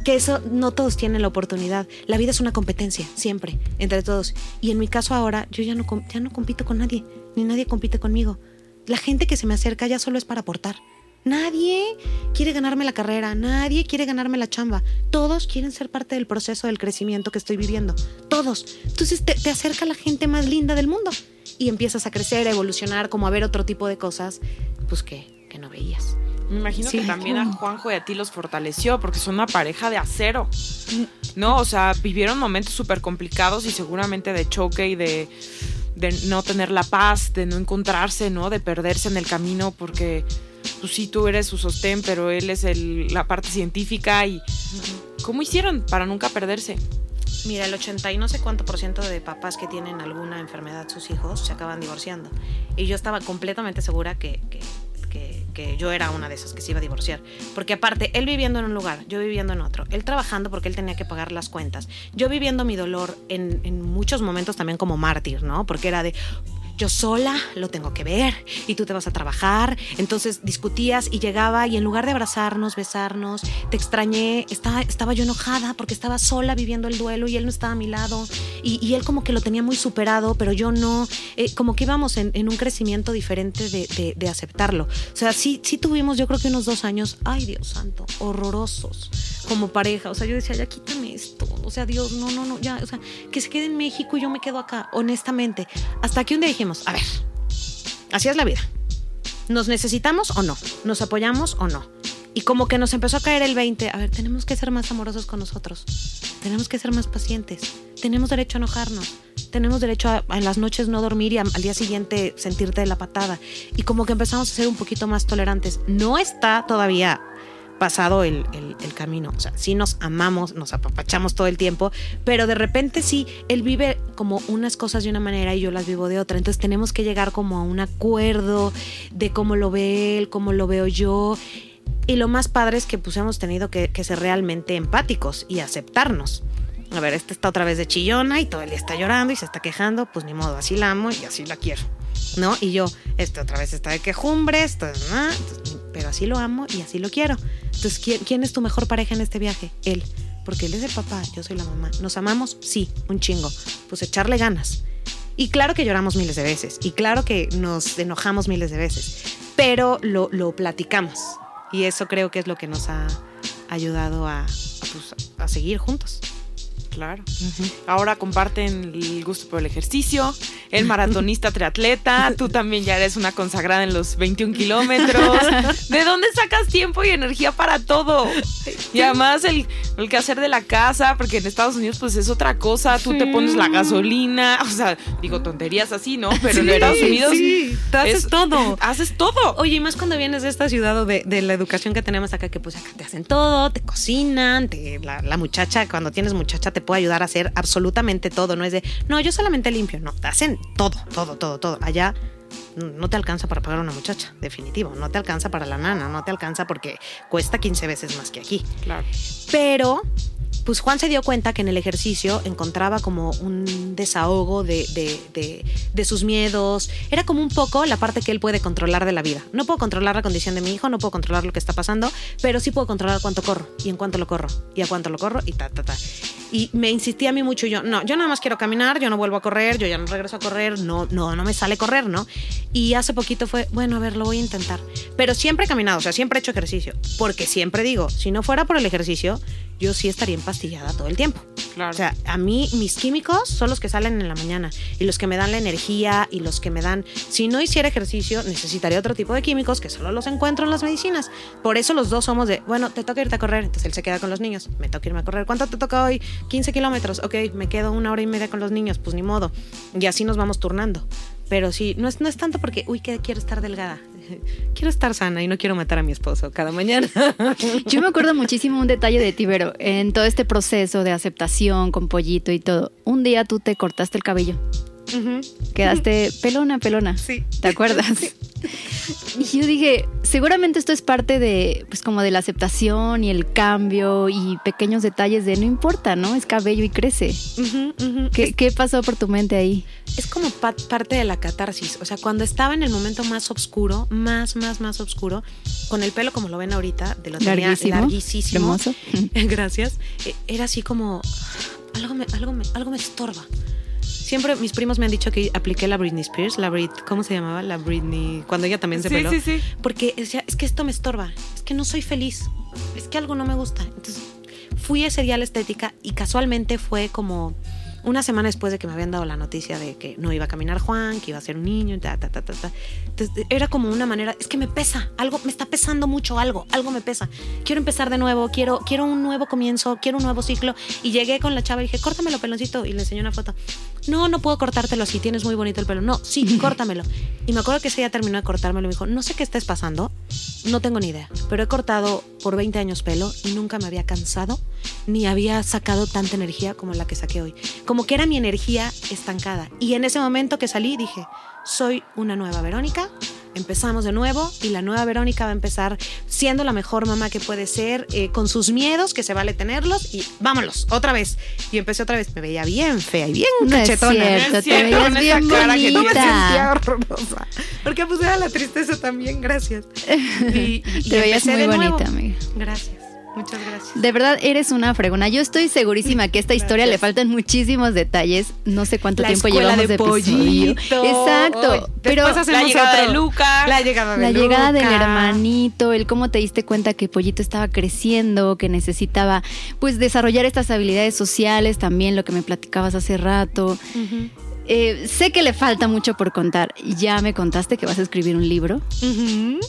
S4: Que eso no todos tienen la oportunidad. La vida es una competencia, siempre, entre todos. Y en mi caso ahora, yo ya no, ya no compito con nadie, ni nadie compite conmigo. La gente que se me acerca ya solo es para aportar. Nadie quiere ganarme la carrera, nadie quiere ganarme la chamba. Todos quieren ser parte del proceso del crecimiento que estoy viviendo. Todos. Entonces te, te acerca la gente más linda del mundo y empiezas a crecer, a evolucionar, como a ver otro tipo de cosas, pues que, que no veías.
S2: Me imagino
S3: Sí.
S2: que también a Juanjo y a ti los fortaleció porque son una pareja de acero. No, o sea, vivieron momentos súper complicados y seguramente de choque y de, de no tener la paz, de no encontrarse, ¿no? De perderse en el camino porque, pues sí, tú eres su sostén, pero él es el- la parte científica y... ¿Cómo hicieron para nunca perderse?
S4: Mira, el 80 y no sé cuánto por ciento de papás que tienen alguna enfermedad sus hijos se acaban divorciando. Y yo estaba completamente segura que, que, que- que yo era una de esas que se iba a divorciar. Porque aparte, él viviendo en un lugar, yo viviendo en otro, él trabajando porque él tenía que pagar las cuentas, yo viviendo mi dolor en, en muchos momentos también como mártir, ¿no? Porque era de... Yo sola lo tengo que ver y tú te vas a trabajar. Entonces discutías y llegaba y en lugar de abrazarnos, besarnos, te extrañé, estaba, estaba yo enojada porque estaba sola viviendo el duelo y él no estaba a mi lado y, y él como que lo tenía muy superado, pero yo no, Eh, como que íbamos en, en un crecimiento diferente de, de- aceptarlo. O sea, sí, sí tuvimos yo creo que unos dos años, ay Dios santo, horrorosos como pareja. O sea, yo decía, ya quítame esto. O sea, Dios, no, no, no, ya, o sea, que se quede en México y yo me quedo acá, honestamente. Hasta que un día dijimos, a ver, así es la vida. ¿Nos necesitamos o no? ¿Nos apoyamos o no? Y como que nos empezó a caer el 20, a ver, tenemos que ser más amorosos con nosotros, tenemos que ser más pacientes, tenemos derecho a enojarnos, tenemos derecho a, a en las noches no dormir y a- al día siguiente sentirte de la patada. Y como que empezamos a ser un poquito más tolerantes. No está todavía pasado el, el- camino. O sea, sí nos amamos, nos apapachamos todo el tiempo, pero de repente sí, él vive como unas cosas de una manera y yo las vivo de otra. Entonces tenemos que llegar como a un acuerdo de cómo lo ve él, cómo lo veo yo. Y lo más padre es que pues hemos tenido que, ser realmente empáticos y aceptarnos. A ver, esta está otra vez de chillona y todo el día está llorando y se está quejando, pues ni modo, así la amo y así la quiero. ¿No? Y yo, este otra vez está de quejumbre, esto, ¿no? Entonces, pero así lo amo y así lo quiero. Entonces, ¿quién, quién es tu mejor pareja en este viaje? Él. Porque él es el papá, yo soy la mamá. ¿Nos amamos? Sí, un chingo. Pues echarle ganas. Y claro que lloramos miles de veces. Y claro que nos enojamos miles de veces. pero lo, lo platicamos. Y eso creo que es lo que nos ha ayudado a, pues, a seguir juntos.
S2: Claro. Ahora comparten el gusto por el ejercicio, el maratonista triatleta, tú también ya eres una consagrada en los 21 kilómetros. ¿De dónde sacas tiempo y energía para todo? Y además el, el quehacer de la casa, porque en Estados Unidos pues es otra cosa, tú te pones la gasolina, o sea, digo tonterías así, ¿no? Pero en Estados Unidos
S4: sí, te haces
S2: es-
S4: todo.
S2: Haces todo.
S4: Oye, y más cuando vienes de esta ciudad o de, de la educación que tenemos acá, que pues acá te hacen todo, te cocinan, te, la, la muchacha, cuando tienes muchacha, te puede ayudar a hacer absolutamente todo. No es de, no, yo solamente limpio. No, te hacen todo, todo, todo, todo. Allá no te alcanza para pagar una muchacha, definitivo. No te alcanza para la nana, no te alcanza porque cuesta 15 veces más que aquí.
S2: Claro.
S4: Pero, pues Juan se dio cuenta que en el ejercicio encontraba como un desahogo de, de- de- de sus miedos. Era como un poco la parte que él puede controlar de la vida. No puedo controlar la condición de mi hijo, no puedo controlar lo que está pasando, pero sí puedo controlar cuánto corro y en cuánto lo corro y a cuánto lo corro y ta, ta, ta. Y me insistía a mí mucho yo, no, yo nada más quiero caminar, yo no vuelvo a correr, yo ya no regreso a correr, no, no, no me sale correr, ¿no? Y hace poquito fue, bueno, a ver, lo voy a intentar. Pero siempre he caminado, o sea, siempre he hecho ejercicio. Porque siempre digo, si no fuera por el ejercicio, yo sí estaría empastillada todo el tiempo.
S2: Claro.
S4: O sea, a mí mis químicos son los que salen en la mañana y los que me dan la energía y los que me dan... Si no hiciera ejercicio, necesitaría otro tipo de químicos que solo los encuentro en las medicinas. Por eso los dos somos de, bueno, te toca irte a correr, entonces él se queda con los niños, me toca irme a correr. ¿Cuánto te toca hoy? 15 kilómetros, ok, me quedo una hora y media con los niños, pues ni modo. Y así nos vamos turnando. Pero sí, no es, no es tanto porque, uy, que quiero estar delgada. Quiero estar sana y no quiero matar a mi esposo cada mañana.
S3: Yo me acuerdo muchísimo un detalle de ti, Vero, en todo este proceso de aceptación con pollito y todo. Un día tú te cortaste el cabello. Quedaste pelona, pelona.
S4: Sí.
S3: ¿Te acuerdas? Y yo dije, seguramente esto es parte de, pues como de la aceptación y el cambio y pequeños detalles de no importa, ¿no? Es cabello y crece. ¿Qué, qué pasó por tu mente ahí?
S4: Es como pa- parte de la catarsis. O sea, cuando estaba en el momento más oscuro, más, más, más oscuro, con el pelo como lo ven ahorita, de lo tenía
S3: Larguísimo.
S4: larguísimo.
S3: Hermoso.
S4: Gracias. Eh, Era así como algo me, algo me, algo me estorba. Siempre mis primos me han dicho que apliqué la Britney Spears, la Brit, ¿cómo se llamaba? La Britney, cuando ella también se
S2: Sí,
S4: peló.
S2: sí, sí.
S4: Porque decía, es que esto me estorba, es que no soy feliz, es que algo no me gusta. Entonces fui ese día a la estética y casualmente fue como una semana después de que me habían dado la noticia de que no iba a caminar Juan, que iba a ser un niño, ta, ta, ta, ta, ta. Entonces, era como una manera, es que me pesa, algo, me está pesando mucho algo, algo me pesa. Quiero empezar de nuevo, quiero, quiero un nuevo comienzo, quiero un nuevo ciclo. Y llegué con la chava y dije, córtamelo peloncito. Y le enseñé una foto. No, no puedo cortártelo así, tienes muy bonito el pelo. No, sí, córtamelo. Y me acuerdo que ese día terminó de cortármelo y me dijo, no sé qué estés pasando, no tengo ni idea, pero he cortado por 20 años pelo y nunca me había cansado ni había sacado tanta energía como la que saqué hoy. Como que era mi energía estancada. Y en ese momento que salí dije, soy una nueva Verónica, empezamos de nuevo y la nueva Verónica va a empezar siendo la mejor mamá que puede ser, eh, con sus miedos, que se vale tenerlos y vámonos, otra vez. Y empecé otra vez, me veía bien fea y bien
S3: No es
S4: cachetona.
S3: cierto,
S2: Es
S3: te
S2: cierto,
S3: veías
S2: con esa
S3: bien
S2: cara que
S4: Yo me
S2: tienes.
S4: sentía
S3: bonita.
S4: horrorosa. Porque pues era la tristeza también, gracias. Y, y-
S3: Te veías muy
S4: nuevo.
S3: bonita, amiga.
S4: Gracias, muchas gracias.
S3: De verdad, eres una fregona. Yo estoy segurísima que a esta historia le faltan muchísimos detalles. No sé cuánto
S4: La
S3: tiempo llevamos de, episodio.
S4: pollito.
S3: Exacto. Pero
S2: La llegada
S4: otro.
S2: de Luca.
S4: La llegada de
S3: la llegada del hermanito, el cómo te diste cuenta que Pollito estaba creciendo, que necesitaba pues desarrollar estas habilidades sociales, también lo que me platicabas hace rato.
S4: Ujú.
S3: Eh, sé que le falta mucho por contar. Ya me contaste que vas a escribir un libro.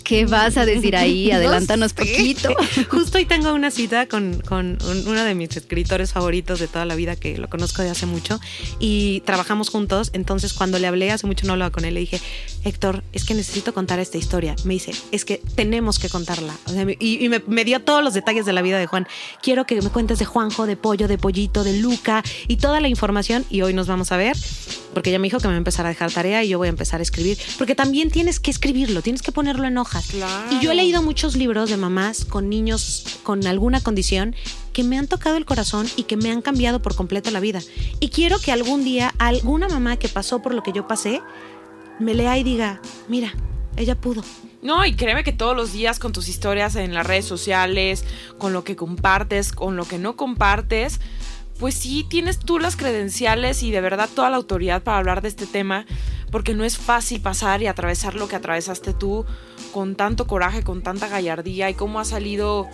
S3: ¿Qué vas a decir ahí?
S4: No
S3: Adelántanos
S4: sé.
S3: poquito.
S4: Justo hoy tengo una cita con, con un- uno de mis escritores favoritos de toda la vida, que lo conozco de hace mucho, y trabajamos juntos. Entonces, cuando le hablé, hace mucho no hablaba con él, le dije, Héctor, es que necesito contar esta historia. Me dice, es que tenemos que contarla. O sea, me- y y me, me dio todos los detalles de la vida de Juan. Quiero que me cuentes de Juanjo, de Pollo, de Pollito, de Luca y toda la información. Y hoy nos vamos a ver, porque ella me dijo que me va a empezar a dejar tarea y yo voy a empezar a escribir. Porque también tienes que escribirlo, tienes que ponerlo en hojas.
S2: Claro.
S4: Y yo he leído muchos libros de mamás con niños con alguna condición que me han tocado el corazón y que me han cambiado por completo la vida. Y quiero que algún día alguna mamá que pasó por lo que yo pasé me lea y diga, mira, ella pudo.
S2: No, y créeme que todos los días con tus historias en las redes sociales, con lo que compartes, con lo que no compartes, pues sí tienes tú las credenciales y de verdad toda la autoridad para hablar de este tema, porque no es fácil pasar y atravesar lo que atravesaste tú con tanto coraje, con tanta gallardía y cómo ha salido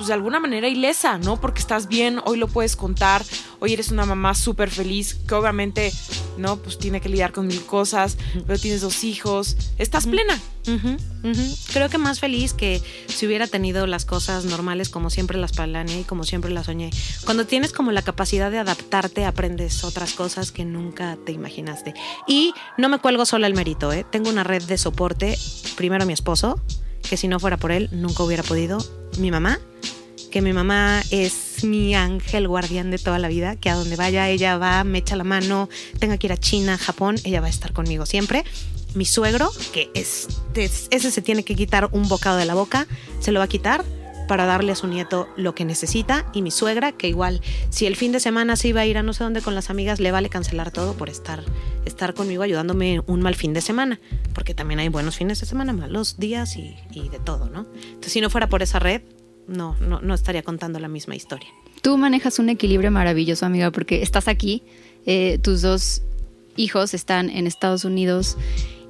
S2: pues de alguna manera ilesa, ¿no? Porque estás bien, hoy lo puedes contar, hoy eres una mamá súper feliz, que obviamente, ¿no? Pues tiene que lidiar con mil cosas, pero tienes dos hijos, estás plena.
S4: Ujú, ujú. Creo que más feliz que si hubiera tenido las cosas normales como siempre las planeé y como siempre las soñé. Cuando tienes como la capacidad de adaptarte, aprendes otras cosas que nunca te imaginaste. Y no me cuelgo sola el mérito, ¿eh? Tengo una red de soporte. Primero mi esposo, que si no fuera por él nunca hubiera podido. Mi mamá, que mi mamá es mi ángel guardián de toda la vida, que a donde vaya ella va, me echa la mano, tenga que ir a China, Japón, ella va a estar conmigo siempre. Mi suegro, que es, es- ese se tiene que quitar un bocado de la boca, se lo va a quitar para darle a su nieto lo que necesita. Y mi suegra, que igual, si el fin de semana se iba a ir a no sé dónde con las amigas, le vale cancelar todo por estar, estar conmigo ayudándome un mal fin de semana. Porque también hay buenos fines de semana, malos días y, de todo, ¿no? Entonces, si no fuera por esa red, no, no, no estaría contando la misma historia.
S3: Tú manejas un equilibrio maravilloso, amiga, porque estás aquí, eh, tus dos hijos están en Estados Unidos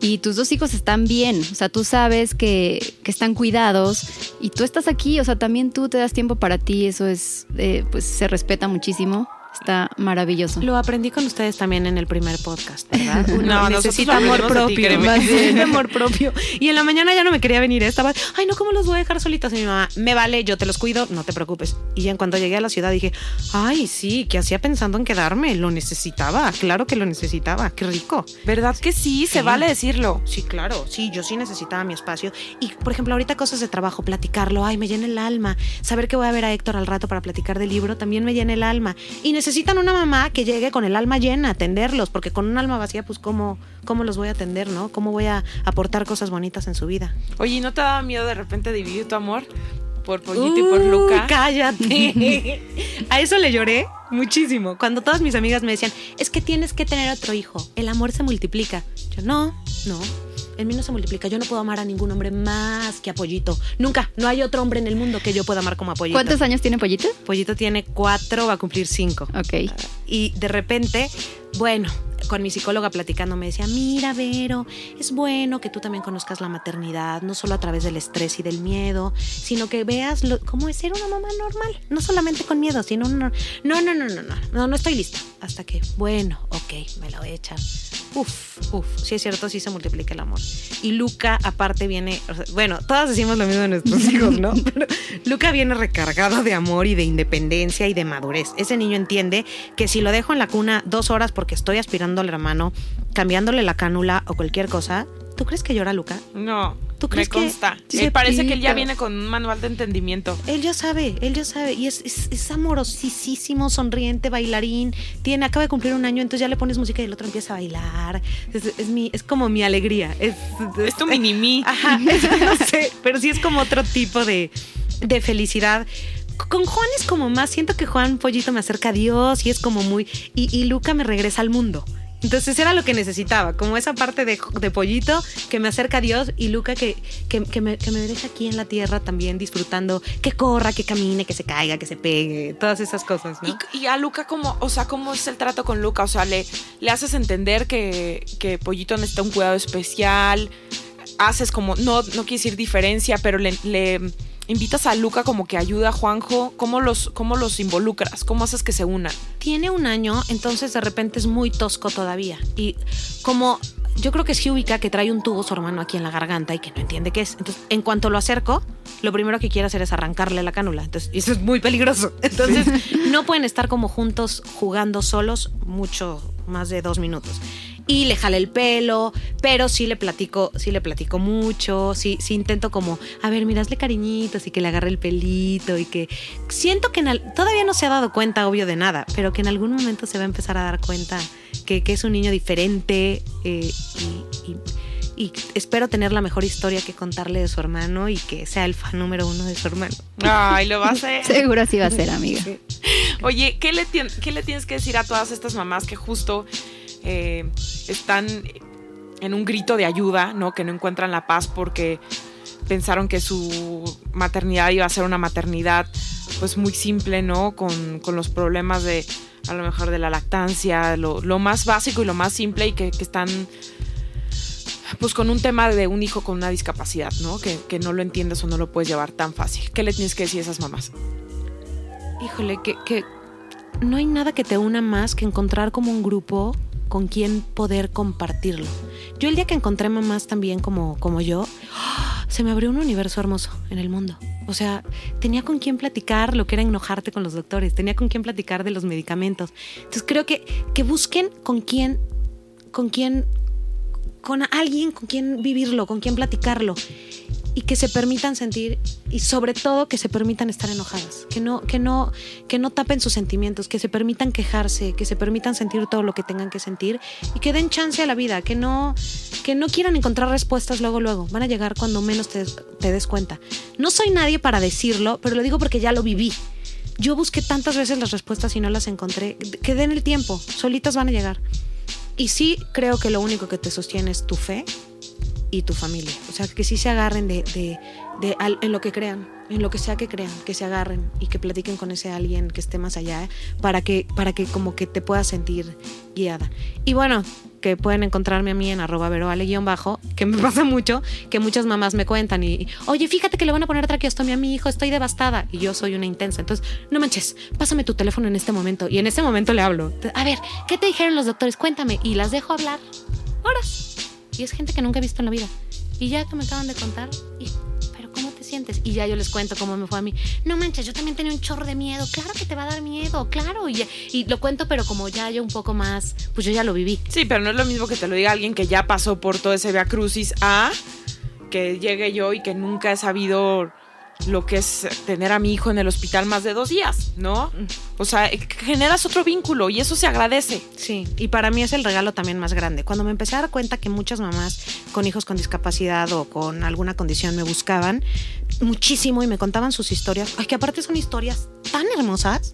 S3: y tus dos hijos están bien, o sea, tú sabes que, que están cuidados y tú estás aquí, o sea, también tú te das tiempo para ti, eso es, eh, pues se respeta muchísimo, está maravilloso.
S4: Lo aprendí con ustedes también en el primer podcast, ¿verdad? Uno
S2: No,
S4: necesita amor propio.
S2: créeme.
S4: más bien, amor propio. Y en la mañana ya no me quería venir. Estaba, ay, no, ¿cómo los voy a dejar solitas? Y mi mamá, me vale, yo te los cuido, no te preocupes. Y en cuanto llegué a la ciudad dije, ay, sí, ¿qué hacía pensando en quedarme? Lo necesitaba, claro que lo necesitaba, qué rico.
S2: ¿Verdad que sí? Se
S4: Sí.
S2: vale decirlo.
S4: Sí, claro, sí, yo sí necesitaba mi espacio. Y, por ejemplo, ahorita cosas de trabajo, platicarlo, ay, me llena el alma. Saber que voy a ver a Héctor al rato para platicar del libro también me llena el alma. Y necesitan una mamá que llegue con el alma llena, a atenderlos, porque con un alma vacía, pues, ¿cómo, cómo los voy a atender, no? ¿Cómo voy a aportar cosas bonitas en su vida?
S2: Oye, ¿y no te daba miedo de repente dividir tu amor por Pollito y por Luca?
S4: Cállate. a eso le lloré muchísimo. Cuando todas mis amigas me decían, es que tienes que tener otro hijo, el amor se multiplica. Yo, no, no. El mío no se multiplica. Yo no puedo amar a ningún hombre más que a Pollito. Nunca. No hay otro hombre en el mundo que yo pueda amar como a Pollito.
S3: ¿Cuántos años tiene Pollito?
S4: Pollito tiene cuatro, va a cumplir cinco.
S3: Ok.
S4: Y de repente, bueno, con mi psicóloga platicando me decía, mira, Vero, es bueno que tú también conozcas la maternidad, no solo a través del estrés y del miedo, sino que veas lo- cómo es ser una mamá normal, no solamente con miedo, sino... un- no, no, no, no, no, no, no estoy lista. Hasta que, bueno, ok, me la voy a echar. Uf, uf, sí es cierto, sí se multiplica el amor. Y Luca, aparte, viene, bueno, todas decimos lo mismo de nuestros hijos, ¿no? Pero Luca viene recargado de amor y de independencia y de madurez. Ese niño entiende que si lo dejo en la cuna dos horas porque estoy aspirando al hermano, cambiándole la cánula o cualquier cosa, ¿tú crees que llora Luca?
S2: No,
S4: ¿Tú crees
S2: me
S4: que-
S2: consta.
S4: Sí,
S2: Me parece que él ya viene con un manual de entendimiento.
S4: Él ya sabe, él ya sabe. Y es, es, es amorosísimo, sonriente, bailarín. Tiene, acaba de cumplir un año, entonces ya le pones música y el otro empieza a bailar. Es, es mi, es como mi alegría. Es,
S2: Es tu mini mí.
S4: Ajá, no sé, pero sí es como otro tipo de, de felicidad. Con Juan es como más, siento que Juan Pollito me acerca a Dios y es como muy, y, y Luca me regresa al mundo. Entonces era lo que necesitaba, como esa parte de, Pollito que me acerca a Dios y Luca que, que, me, que me deja aquí en la tierra también disfrutando, que corra, que camine, que se caiga, que se pegue, todas esas cosas, ¿no?
S2: Y, a Luca, ¿cómo, o sea, ¿cómo es el trato con Luca? O sea, le, le haces entender que, que Pollito necesita un cuidado especial. Haces como, no, no quiere decir diferencia, pero le invitas a Luca como que ayuda a Juanjo. ¿Cómo los, ¿Cómo los involucras? ¿Cómo haces que se unan?
S4: tiene un año, entonces de repente es muy tosco todavía. Y como yo creo que sí ubica que trae un tubo su hermano aquí en la garganta y que no entiende qué es. Entonces, en cuanto lo acerco, lo primero que quiere hacer es arrancarle la cánula. Entonces, eso es muy peligroso. Entonces, no pueden estar como juntos jugando solos mucho más de dos minutos. Y le jale el pelo, pero sí le platico, sí le platico mucho, sí, sí intento como, a ver, mirasle cariñitos y que le agarre el pelito y que siento que en todavía no se ha dado cuenta, obvio, de nada, pero que en algún momento se va a empezar a dar cuenta que, que es un niño diferente eh, y, y- y espero tener la mejor historia que contarle de su hermano y que sea el fan número uno de su hermano.
S2: Ay, lo va a hacer.
S3: Seguro así va a ser, amiga.
S2: Oye, ¿qué le, ¿qué le tienes que decir a todas estas mamás que justo eh, están en un grito de ayuda, ¿no? Que no encuentran la paz porque pensaron que su maternidad iba a ser una maternidad pues muy simple, ¿no? Con, con los problemas de a lo mejor de la lactancia, lo, lo más básico y lo más simple y que, están pues con un tema de un hijo con una discapacidad, ¿no? Que, que no lo entiendes o no lo puedes llevar tan fácil. ¿Qué le tienes que decir a esas mamás?
S4: Híjole, que, que no hay nada que te una más que encontrar como un grupo con quien poder compartirlo. Yo el día que encontré mamás también como, como yo, se me abrió un universo hermoso en el mundo. O sea, tenía con quien platicar lo que era enojarte con los doctores, tenía con quien platicar de los medicamentos. Entonces creo que, que busquen con quién, con quién, con alguien con quien vivirlo, con quien platicarlo y que se permitan sentir y sobre todo que se permitan estar enojadas, que no que no que no tapen sus sentimientos, que se permitan quejarse, que se permitan sentir todo lo que tengan que sentir y que den chance a la vida, que no que no quieran encontrar respuestas luego luego, van a llegar cuando menos te, te des cuenta. No soy nadie para decirlo, pero lo digo porque ya lo viví. Yo busqué tantas veces las respuestas y no las encontré. Que den el tiempo, solitas van a llegar. Y sí creo que lo único que te sostiene es tu fe y tu familia. O sea, que sí se agarren de, de, de al- en lo que crean, en lo que sea que crean, que se agarren y que platiquen con ese alguien que esté más allá, ¿eh? para que, para que como que te puedas sentir guiada. Y bueno, que pueden encontrarme a mí en arroba veroale guion bajo, que me pasa mucho, que muchas mamás me cuentan y, oye, fíjate que le van a poner traqueostomía a mi hijo, estoy devastada. Y yo soy una intensa. Entonces, no manches, pásame tu teléfono en este momento. Y en ese momento le hablo. A ver, ¿qué te dijeron los doctores? Cuéntame. Y las dejo hablar horas. Y es gente que nunca he visto en la vida. Y ya que me acaban de contar, y, pero ¿cómo te sientes? Y ya yo les cuento cómo me fue a mí. No manches, yo también tenía un chorro de miedo. Claro que te va a dar miedo, claro. Y, y lo cuento, pero como ya yo un poco más, pues yo ya lo viví.
S2: Sí, pero no es lo mismo que te lo diga alguien que ya pasó por todo ese Via Crucis a que llegue yo y que nunca he sabido lo que es tener a mi hijo en el hospital más de dos días, ¿no? O sea, eh, generas otro vínculo y eso se agradece.
S4: Sí, y para mí es el regalo también más grande. Cuando me empecé a dar cuenta que muchas mamás con hijos con discapacidad o con alguna condición me buscaban muchísimo y me contaban sus historias, ay, que aparte son historias tan hermosas,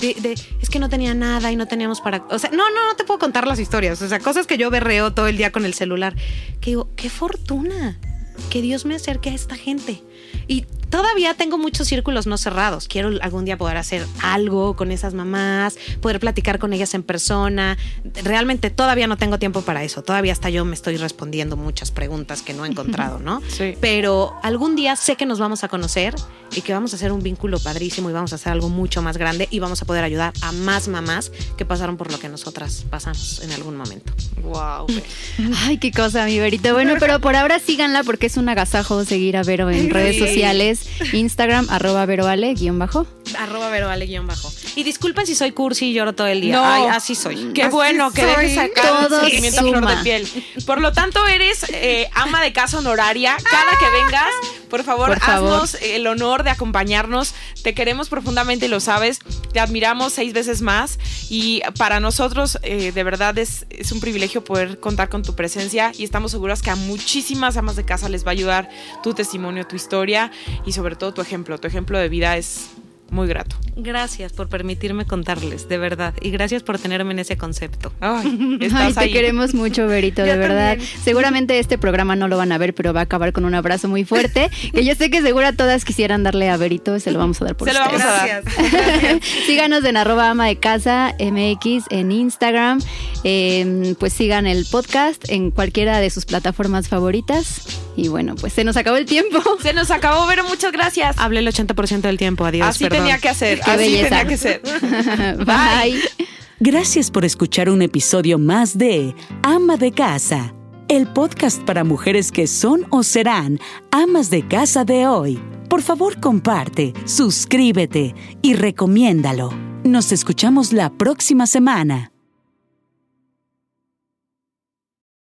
S4: de, de, es que no tenía nada y no teníamos para... O sea, no, no, no te puedo contar las historias, o sea, cosas que yo berreo todo el día con el celular, que digo, qué fortuna que Dios me acerque a esta gente. Y todavía tengo muchos círculos no cerrados. Quiero algún día poder hacer algo con esas mamás, poder platicar con ellas en persona. Realmente todavía no tengo tiempo para eso. Todavía hasta yo me estoy respondiendo muchas preguntas que no he encontrado, ¿no?
S2: Sí.
S4: Pero algún día sé que nos vamos a conocer y que vamos a hacer un vínculo padrísimo y vamos a hacer algo mucho más grande y vamos a poder ayudar a más mamás que pasaron por lo que nosotras pasamos en algún momento.
S2: Wow.
S3: Ay, qué cosa, mi Verito. Bueno, pero por ahora síganla porque es un agasajo seguir a Vero en redes sociales. Instagram, arroba veroale, guion bajo.
S4: Arroba veroale guion bajo. Y disculpen si soy cursi y lloro todo el día.
S2: No.
S4: Ay, así soy.
S2: Qué
S4: Así
S2: bueno que dejes sacar
S3: Todo
S2: sentimiento flor de piel. Por lo tanto, eres eh, ama de casa honoraria. Cada que vengas, por favor,
S3: Por favor.
S2: haznos el honor de acompañarnos. Te queremos profundamente lo sabes. Te admiramos seis veces más. Y para nosotros, eh, de verdad, es, es un privilegio poder contar con tu presencia. Y estamos seguras que a muchísimas amas de casa les va a ayudar tu testimonio, tu historia y sobre todo tu ejemplo. Tu ejemplo de vida es muy grato.
S4: Gracias por permitirme contarles, de verdad. Y gracias por tenerme en ese concepto.
S2: Ay, estás
S3: Ay, te
S2: ahí.
S3: queremos mucho, Verito, de verdad.
S4: también.
S3: Seguramente este programa no lo van a ver, pero va a acabar con un abrazo muy fuerte. que yo sé que seguro todas quisieran darle a Verito, se lo vamos a dar por
S2: Se lo vamos a dar.
S3: Síganos en arroba ama de casa MX en Instagram. Eh, pues sigan el podcast en cualquiera de sus plataformas favoritas. Y bueno, pues se nos acabó el tiempo.
S2: Se nos acabó, Vero. Muchas gracias.
S4: Hablé el 80% del tiempo, adiós.
S2: Así
S4: perdón.
S2: Tenía que hacer.
S3: Qué
S2: así
S3: belleza.
S2: tenía que ser.
S3: Bye.
S1: Gracias por escuchar un episodio más de Ama de Casa, el podcast para mujeres que son o serán amas de casa de hoy. Por favor, comparte, suscríbete y recomiéndalo. Nos escuchamos la próxima semana.